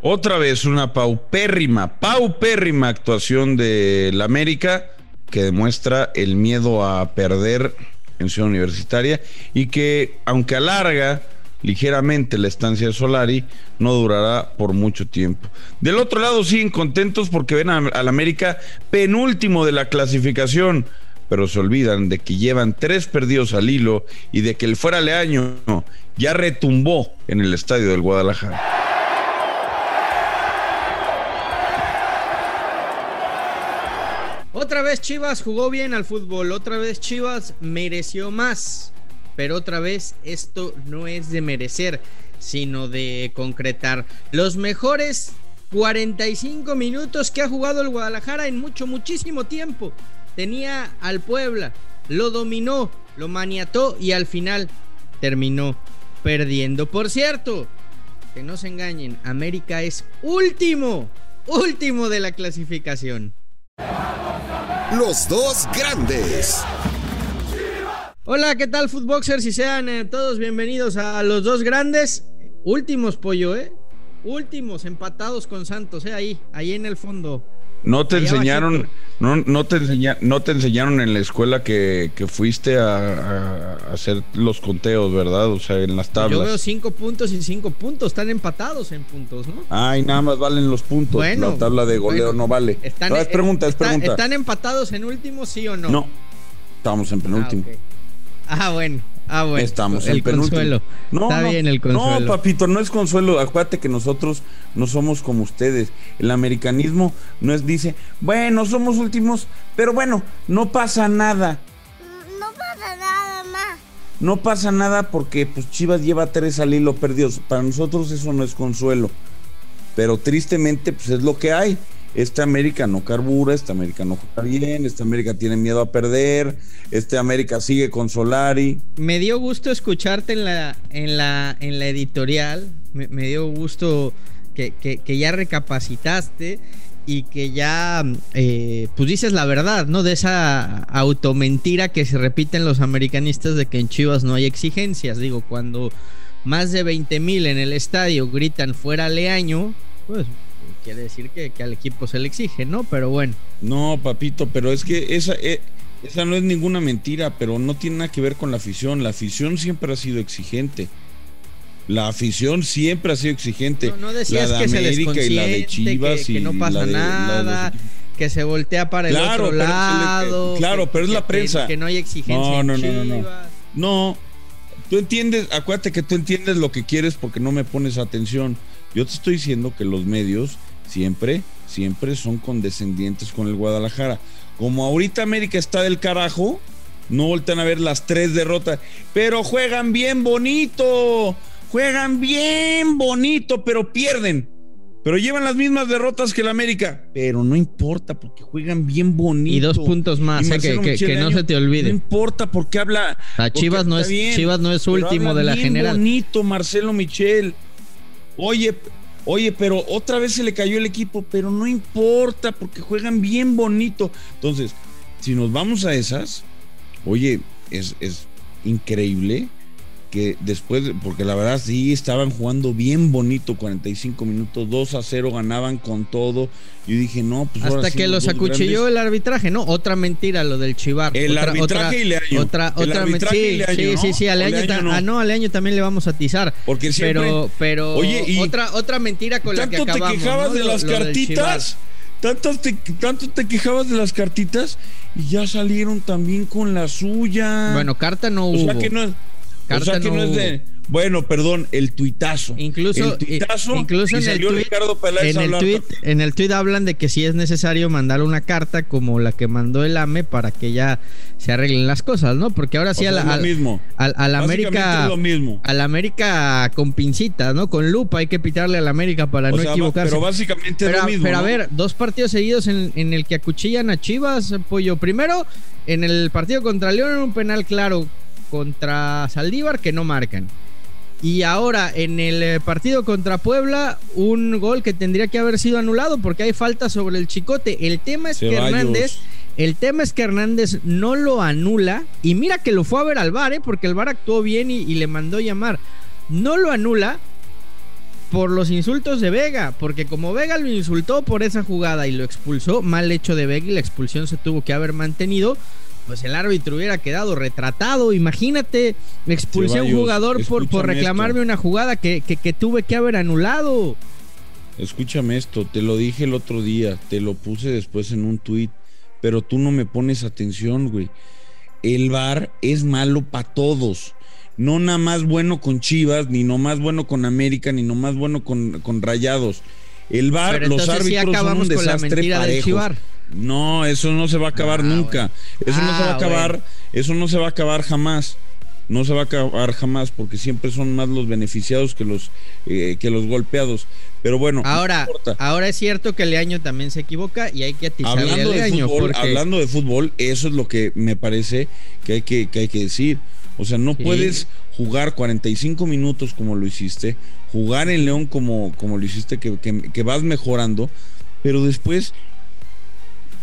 Otra vez una paupérrima, paupérrima actuación de la América que demuestra el miedo a perder en Ciudad Universitaria y que, aunque alarga ligeramente la estancia de Solari, no durará por mucho tiempo. Del otro lado siguen contentos porque ven al América penúltimo de la clasificación, pero se olvidan de que llevan tres perdidos al hilo y de que el fuera leaño ya retumbó en el estadio del Guadalajara. Vez Chivas jugó bien al fútbol, otra vez Chivas mereció más, pero otra vez esto no es de merecer, sino de concretar. Los mejores 45 minutos que ha jugado el Guadalajara en mucho, muchísimo tiempo. Tenía al Puebla, lo dominó, lo maniató y al final terminó perdiendo. Por cierto, que no se engañen, América es último, último de la clasificación. Los dos grandes. Hola, ¿qué tal, Footboxers? Y sean eh, todos bienvenidos a los dos grandes. Últimos, pollo, ¿eh? Últimos, empatados con Santos, ¿eh? Ahí, ahí en el fondo. No te enseñaron, no, no, te no te enseñaron en la escuela que, fuiste a, hacer los conteos, ¿verdad? O sea, en las tablas. Yo veo cinco puntos y cinco puntos, están empatados en puntos, ¿no? Ay, nada más valen los puntos. Bueno, la tabla de goleo no vale. Están, es pregunta, es pregunta. ¿Están empatados en último, sí o no? No, estamos en penúltimo. Ah, ah bueno. Ah, bueno. Estamos el consuelo. No, Está bien el consuelo. No, papito, no es consuelo. Acuérdate que nosotros no somos como ustedes. El americanismo no es, dice, bueno, somos últimos, pero bueno, no pasa nada. No pasa nada más. No pasa nada porque pues Chivas lleva tres al hilo perdidos. Para nosotros eso no es consuelo. Pero tristemente, pues es lo que hay este América no carbura, este América no juega bien, este América tiene miedo a perder, este América sigue con Solari. Me dio gusto escucharte en la, en la, en la editorial, me, dio gusto que, ya recapacitaste y que ya eh, pues dices la verdad, ¿no? De esa automentira que se repiten los americanistas de que en Chivas no hay exigencias. Digo, cuando más de 20 mil en el estadio gritan fuera Leaño, pues quiere decir que, al equipo se le exige, ¿no? Pero bueno. No, papito, pero es que esa, eh, esa no es ninguna mentira, pero no tiene nada que ver con la afición. La afición siempre ha sido exigente. La afición siempre ha sido exigente. No, decías la de que América se y la de Chivas que, no pasa nada, que se voltea para el otro lado. claro, pero es la prensa. Que, no hay exigencia. No, no, no, no, no. Tú entiendes, acuérdate que tú entiendes lo que quieres porque no me pones atención. Yo te estoy diciendo que los medios siempre, siempre son condescendientes con el Guadalajara. Como ahorita América está del carajo, no voltean a ver las tres derrotas, pero juegan bien bonito, juegan bien bonito, pero pierden. Pero llevan las mismas derrotas que el América. Pero no importa porque juegan bien bonito. Y dos puntos más, eh, que, no se te olvide. No importa porque habla. A Chivas no es Chivas no es último de la bien general. bonito Marcelo Michel. Oye, Oye, pero otra vez se le cayó el equipo, pero no importa porque juegan bien bonito. Entonces, si nos vamos a esas, oye, es, es increíble que después, porque la verdad sí estaban jugando bien bonito, 45 minutos, 2 a 0 ganaban con todo. Y dije, no, pues Hasta que los acuchilló el arbitraje, ¿no? Otra mentira lo del Chivar. El arbitraje y Leaño. Otra, otra mentira. Sí, sí, sí, año, no. Ah, no, año también le vamos a atizar. Porque siempre. Pero, pero oye, otra, otra mentira con la que acabamos. ¿Tanto te quejabas de las cartitas? Tanto te, tanto te quejabas de las cartitas y ya salieron también con la suya. Bueno, carta no hubo. O sea que no o sea que no, es de. Bueno, perdón, el tuitazo. Incluso, el tuitazo incluso en, el tweet, en, el tweet, en el tweet hablan de que sí es necesario mandar una carta como la que mandó el AME para que ya se arreglen las cosas, ¿no? Porque ahora sí a la, al, mismo. Al, América lo mismo. al América con pincitas, ¿no? Con lupa hay que pitarle al América para no equivocarse. Pero básicamente es lo mismo. Pero a ver, dos partidos seguidos en, en el que acuchillan a Chivas, pollo. Primero, en el partido contra León, un penal claro contra Saldívar que no marcan. Y ahora en el eh, partido contra Puebla, un gol que tendría que haber sido anulado porque hay falta sobre el chicote. El tema es que Hernández, el tema es que Hernández no lo anula. Y mira que lo fue a ver al bar, ¿eh? porque el bar actuó bien y, y le mandó llamar. No lo anula. por los insultos de Vega, porque como Vega lo insultó por esa jugada y lo expulsó, mal hecho de Vega y la expulsión se tuvo que haber mantenido, pues el árbitro hubiera quedado retratado. Imagínate, expulsé a un jugador por, por reclamarme una jugada que, que, tuve que haber anulado. Escúchame esto, te lo dije el otro día, te lo puse después en un tuit, pero tú no me pones atención, güey. El VAR es malo para todos no nada más bueno con Chivas, ni no más bueno con América, ni no más bueno con, con Rayados. El VAR, los árbitros son un desastre parejos. No, eso no se va a acabar ah, nunca. Eso no se va a ah, acabar, eso no se va a acabar jamás. No se va a acabar jamás porque siempre son más los beneficiados que los eh, que los golpeados. Pero bueno, ahora, ahora es cierto que Leaño también se equivoca y hay que atizarle hablando De fútbol, Hablando de fútbol, eso es lo que me parece que hay que, que hay que decir. O sea, no puedes jugar 45 minutos como lo hiciste, jugar en León como, como lo hiciste, que, vas mejorando, pero después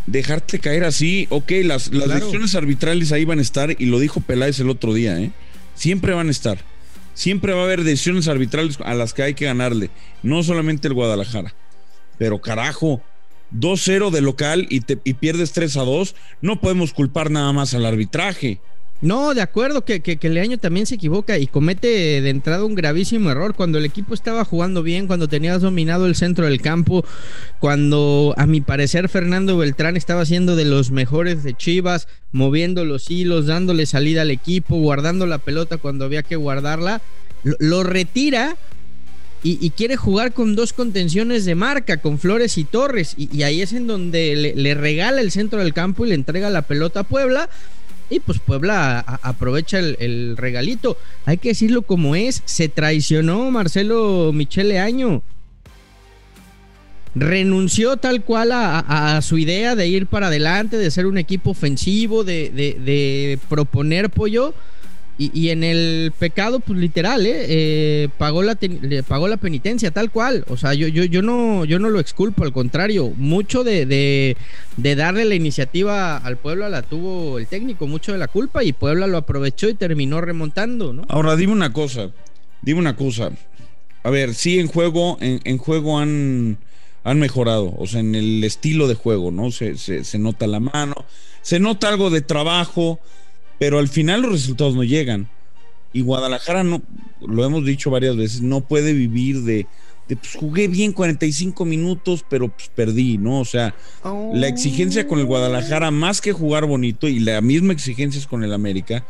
dejarte caer así. Ok, las, las decisiones arbitrales ahí van a estar, y lo dijo Peláez el otro día, ¿eh? Siempre van a estar. Siempre va a haber decisiones arbitrales a las que hay que ganarle, no solamente el Guadalajara. Pero carajo, 2-0 de local y, te, y pierdes 3-2, no podemos culpar nada más al arbitraje. No, de acuerdo que, que, que, Leaño también se equivoca y comete de entrada un gravísimo error. Cuando el equipo estaba jugando bien, cuando tenías dominado el centro del campo, cuando a mi parecer Fernando Beltrán estaba siendo de los mejores de Chivas, moviendo los hilos, dándole salida al equipo, guardando la pelota cuando había que guardarla, lo, retira y, quiere jugar con dos contenciones de marca, con Flores y Torres, y, ahí es en donde le, le regala el centro del campo y le entrega la pelota a Puebla y pues Puebla aprovecha el, regalito. Hay que decirlo como es. Se traicionó Marcelo Michele Año. Renunció tal cual a, su idea de ir para adelante, de ser un equipo ofensivo, de, de proponer pollo y, en el pecado, pues literal, ¿eh? eh pagó, la pagó la penitencia, tal cual. O sea, yo, no, lo exculpo, al contrario. Mucho de, de, darle la iniciativa al Puebla la tuvo el técnico, mucho de la culpa, y Puebla lo aprovechó y terminó remontando, ¿no? Ahora, dime una cosa, dime una cosa. A ver, sí, en juego, en, juego han, han mejorado, o sea, en el estilo de juego, ¿no? Se, se, se nota la mano, se nota algo de trabajo pero al final los resultados no llegan. Y Guadalajara, no, lo hemos dicho varias veces, no puede vivir de, pues jugué bien 45 minutos, pero pues perdí, ¿no? O sea, la exigencia con el Guadalajara, más que jugar bonito, y la misma exigencia es con el América,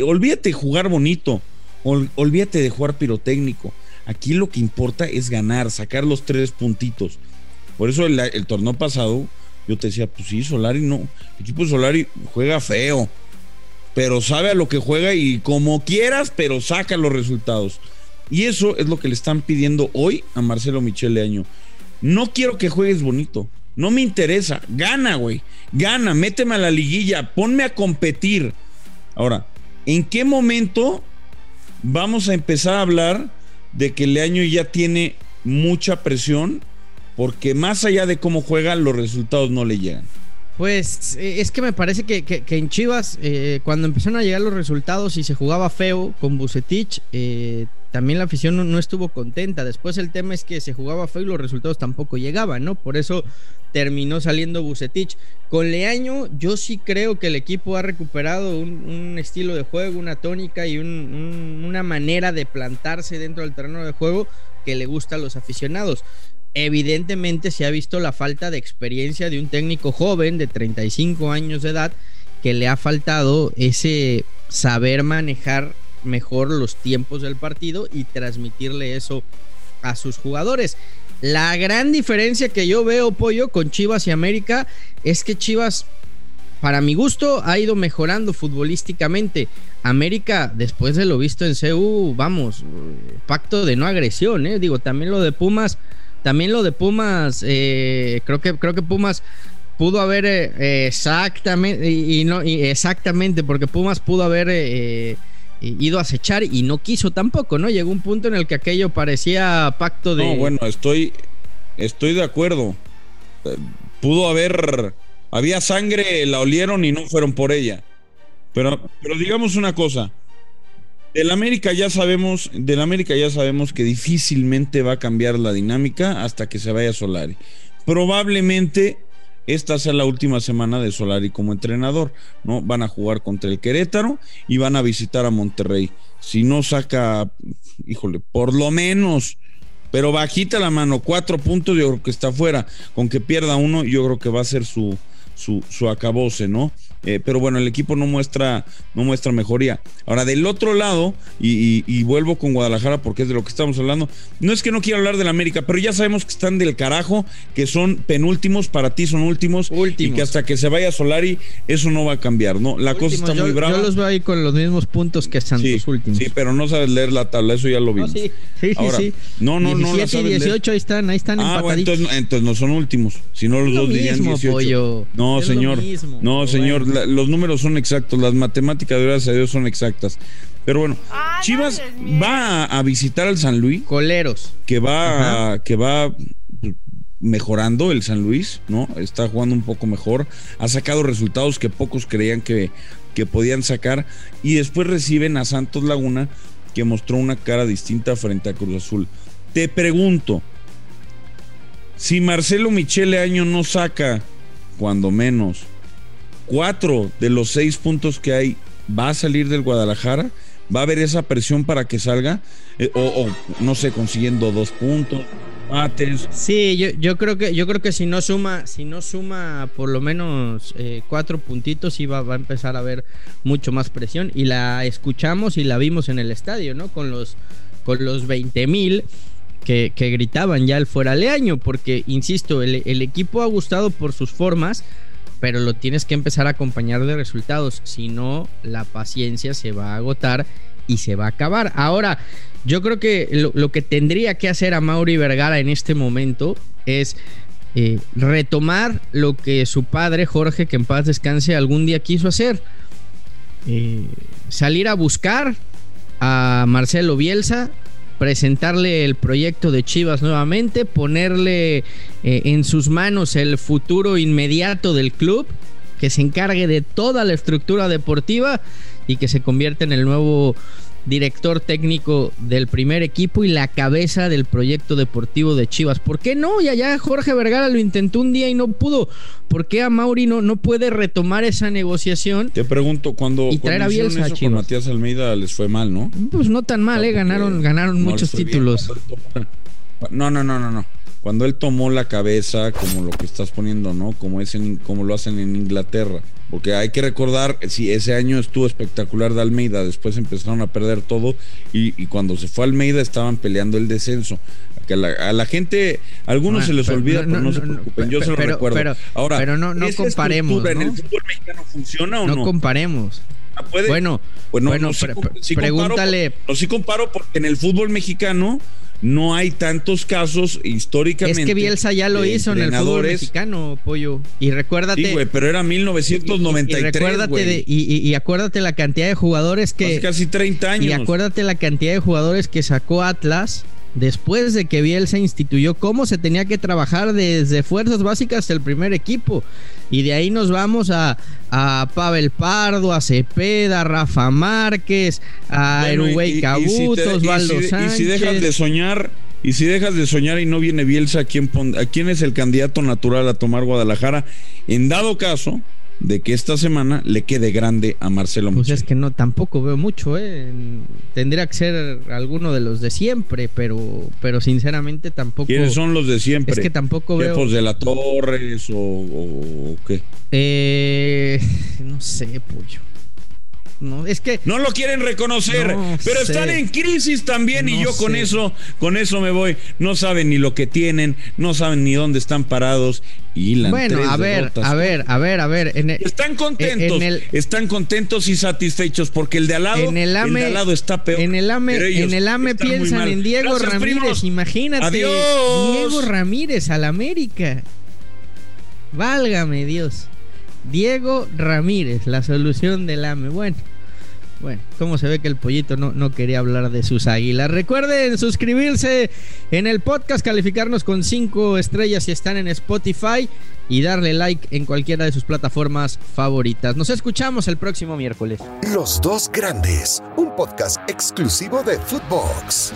olvídate de jugar bonito, olvídate de jugar pirotécnico. Aquí lo que importa es ganar, sacar los tres puntitos. Por eso el, el torneo pasado, yo te decía, pues sí, Solari no, el equipo de Solari juega feo pero sabe a lo que juega y como quieras, pero saca los resultados. Y eso es lo que le están pidiendo hoy a Marcelo Michele Año. No quiero que juegues bonito. No me interesa. Gana, güey. Gana. Méteme a la liguilla. Ponme a competir. Ahora, ¿en qué momento vamos a empezar a hablar de que Leaño ya tiene mucha presión? Porque más allá de cómo juega, los resultados no le llegan. Pues eh, es que me parece que, en Chivas, eh, cuando empezaron a llegar los resultados y se jugaba feo con Bucetich, eh, también la afición no, estuvo contenta. Después el tema es que se jugaba feo y los resultados tampoco llegaban, ¿no? Por eso terminó saliendo Bucetich. Con Leaño, yo sí creo que el equipo ha recuperado un, estilo de juego, una tónica y una manera de plantarse dentro del terreno de juego que le gusta a los aficionados evidentemente se ha visto la falta de experiencia de un técnico joven de 35 años de edad que le ha faltado ese saber manejar mejor los tiempos del partido y transmitirle eso a sus jugadores. La gran diferencia que yo veo, Pollo, con Chivas y América es que Chivas, para mi gusto, ha ido mejorando futbolísticamente. América, después de lo visto en CU, vamos, pacto de no agresión, ¿eh? Digo, también lo de Pumas también lo de Pumas, eh, creo que creo que Pumas pudo haber eh, exactamente y, no exactamente porque Pumas pudo haber eh, ido a acechar y no quiso tampoco, ¿no? Llegó un punto en el que aquello parecía pacto de No, bueno, estoy estoy de acuerdo. Pudo haber había sangre, la olieron y no fueron por ella. Pero pero digamos una cosa. Del América ya sabemos, del América ya sabemos que difícilmente va a cambiar la dinámica hasta que se vaya Solari. Probablemente esta sea la última semana de Solari como entrenador, ¿no? Van a jugar contra el Querétaro y van a visitar a Monterrey. Si no saca, híjole, por lo menos, pero bajita la mano, cuatro puntos, yo creo que está fuera. Con que pierda uno, yo creo que va a ser su, su, su acabose, ¿no? Eh, pero bueno, el equipo no muestra, no muestra mejoría. Ahora, del otro lado, y, vuelvo con Guadalajara porque es de lo que estamos hablando, no es que no quiera hablar del América, pero ya sabemos que están del carajo, que son penúltimos, para ti son últimos, últimos. y que hasta que se vaya Solari, eso no va a cambiar, ¿no? La cosa está muy brava. Yo los veo ahí con los mismos puntos que Santos últimos. Sí, pero no sabes leer la tabla, eso ya lo vimos. sí, sí, sí, No, no, 17 no. y 18 ahí están, ahí están ah, bueno, entonces, no son últimos, si no los dos dirían 18. No, señor. no, señor, los números son exactos, las matemáticas, gracias a Dios, son exactas. Pero bueno, ah, Chivas va a, visitar al San Luis. Coleros. Que va, que va mejorando el San Luis, ¿no? Está jugando un poco mejor. Ha sacado resultados que pocos creían que, que podían sacar. Y después reciben a Santos Laguna, que mostró una cara distinta frente a Cruz Azul. Te pregunto, si Marcelo Michele Año no saca, cuando menos, cuatro de los seis puntos que hay va a salir del Guadalajara, va a haber esa presión para que salga, eh, o, no sé, consiguiendo dos puntos. Sí, yo, creo que yo creo que si no suma, si no suma por lo menos eh, cuatro puntitos, sí va, va, a empezar a haber mucho más presión. Y la escuchamos y la vimos en el estadio, ¿no? Con los, con los 20 mil. Que, gritaban ya el fuera año, porque insisto, el, el equipo ha gustado por sus formas, pero lo tienes que empezar a acompañar de resultados, si no la paciencia se va a agotar y se va a acabar. Ahora, yo creo que lo, que tendría que hacer a Mauri Vergara en este momento es eh, retomar lo que su padre Jorge, que en paz descanse, algún día quiso hacer. Eh, salir a buscar a Marcelo Bielsa, presentarle el proyecto de Chivas nuevamente, ponerle eh, en sus manos el futuro inmediato del club, que se encargue de toda la estructura deportiva y que se convierta en el nuevo director técnico del primer equipo y la cabeza del proyecto deportivo de Chivas. ¿Por qué no? Y allá Jorge Vergara lo intentó un día y no pudo. ¿Por qué a Mauri no, puede retomar esa negociación? Te pregunto, cuando, y traer a Bielsa con Matías Almeida les fue mal, ¿no? Pues no tan mal, ¿eh? Ganaron, ganaron muchos títulos. No, no, no, no, no. Cuando él tomó la cabeza, como lo que estás poniendo, ¿no? Como, es en, como lo hacen en Inglaterra porque hay que recordar, si ese año estuvo espectacular de Almeida, después empezaron a perder todo y, cuando se fue Almeida estaban peleando el descenso. Que a, la, gente, a algunos se les olvida, pero no, se preocupen, yo se lo recuerdo. Pero, Ahora, pero no, no comparemos. ¿En el fútbol mexicano funciona o no? No comparemos. Bueno, bueno, bueno pregúntale. no, sí comparo porque en el fútbol mexicano no hay tantos casos históricamente. Es que Bielsa ya lo hizo en el fútbol mexicano, pollo. Y recuérdate. Sí, güey, pero era 1993. Y, recuérdate y, acuérdate la cantidad de jugadores que. Hace casi 30 años. Y acuérdate la cantidad de jugadores que sacó Atlas después de que Bielsa instituyó cómo se tenía que trabajar desde fuerzas básicas el primer equipo. Y de ahí nos vamos a, a Pavel Pardo, a Cepeda, a Rafa Márquez, a bueno, Cabutos, Y si dejas de soñar, y si dejas de soñar y no viene Bielsa, ¿a quién, ¿a quién es el candidato natural a tomar Guadalajara? En dado caso, de que esta semana le quede grande a Marcelo Pues es que no, tampoco veo mucho, ¿eh? Tendría que ser alguno de los de siempre, pero, pero sinceramente tampoco. ¿Quiénes son los de siempre? Es que tampoco veo. de la Torres o, o qué? Eh, no sé, pollo. No, es que no lo quieren reconocer, pero están en crisis también y yo con eso, con eso me voy. No saben ni lo que tienen, no saben ni dónde están parados y la Bueno, a ver, a ver, a ver, a ver, están contentos, están contentos y satisfechos porque el de al lado, en el, AME, lado está peor. En el AME, en el AME piensan en Diego Ramírez, imagínate, Diego Ramírez al América. Válgame Dios. Diego Ramírez, la solución del AME. Bueno, Bueno, cómo se ve que el pollito no, no quería hablar de sus águilas. Recuerden suscribirse en el podcast, calificarnos con 5 estrellas si están en Spotify y darle like en cualquiera de sus plataformas favoritas. Nos escuchamos el próximo miércoles. Los dos grandes, un podcast exclusivo de Footbox.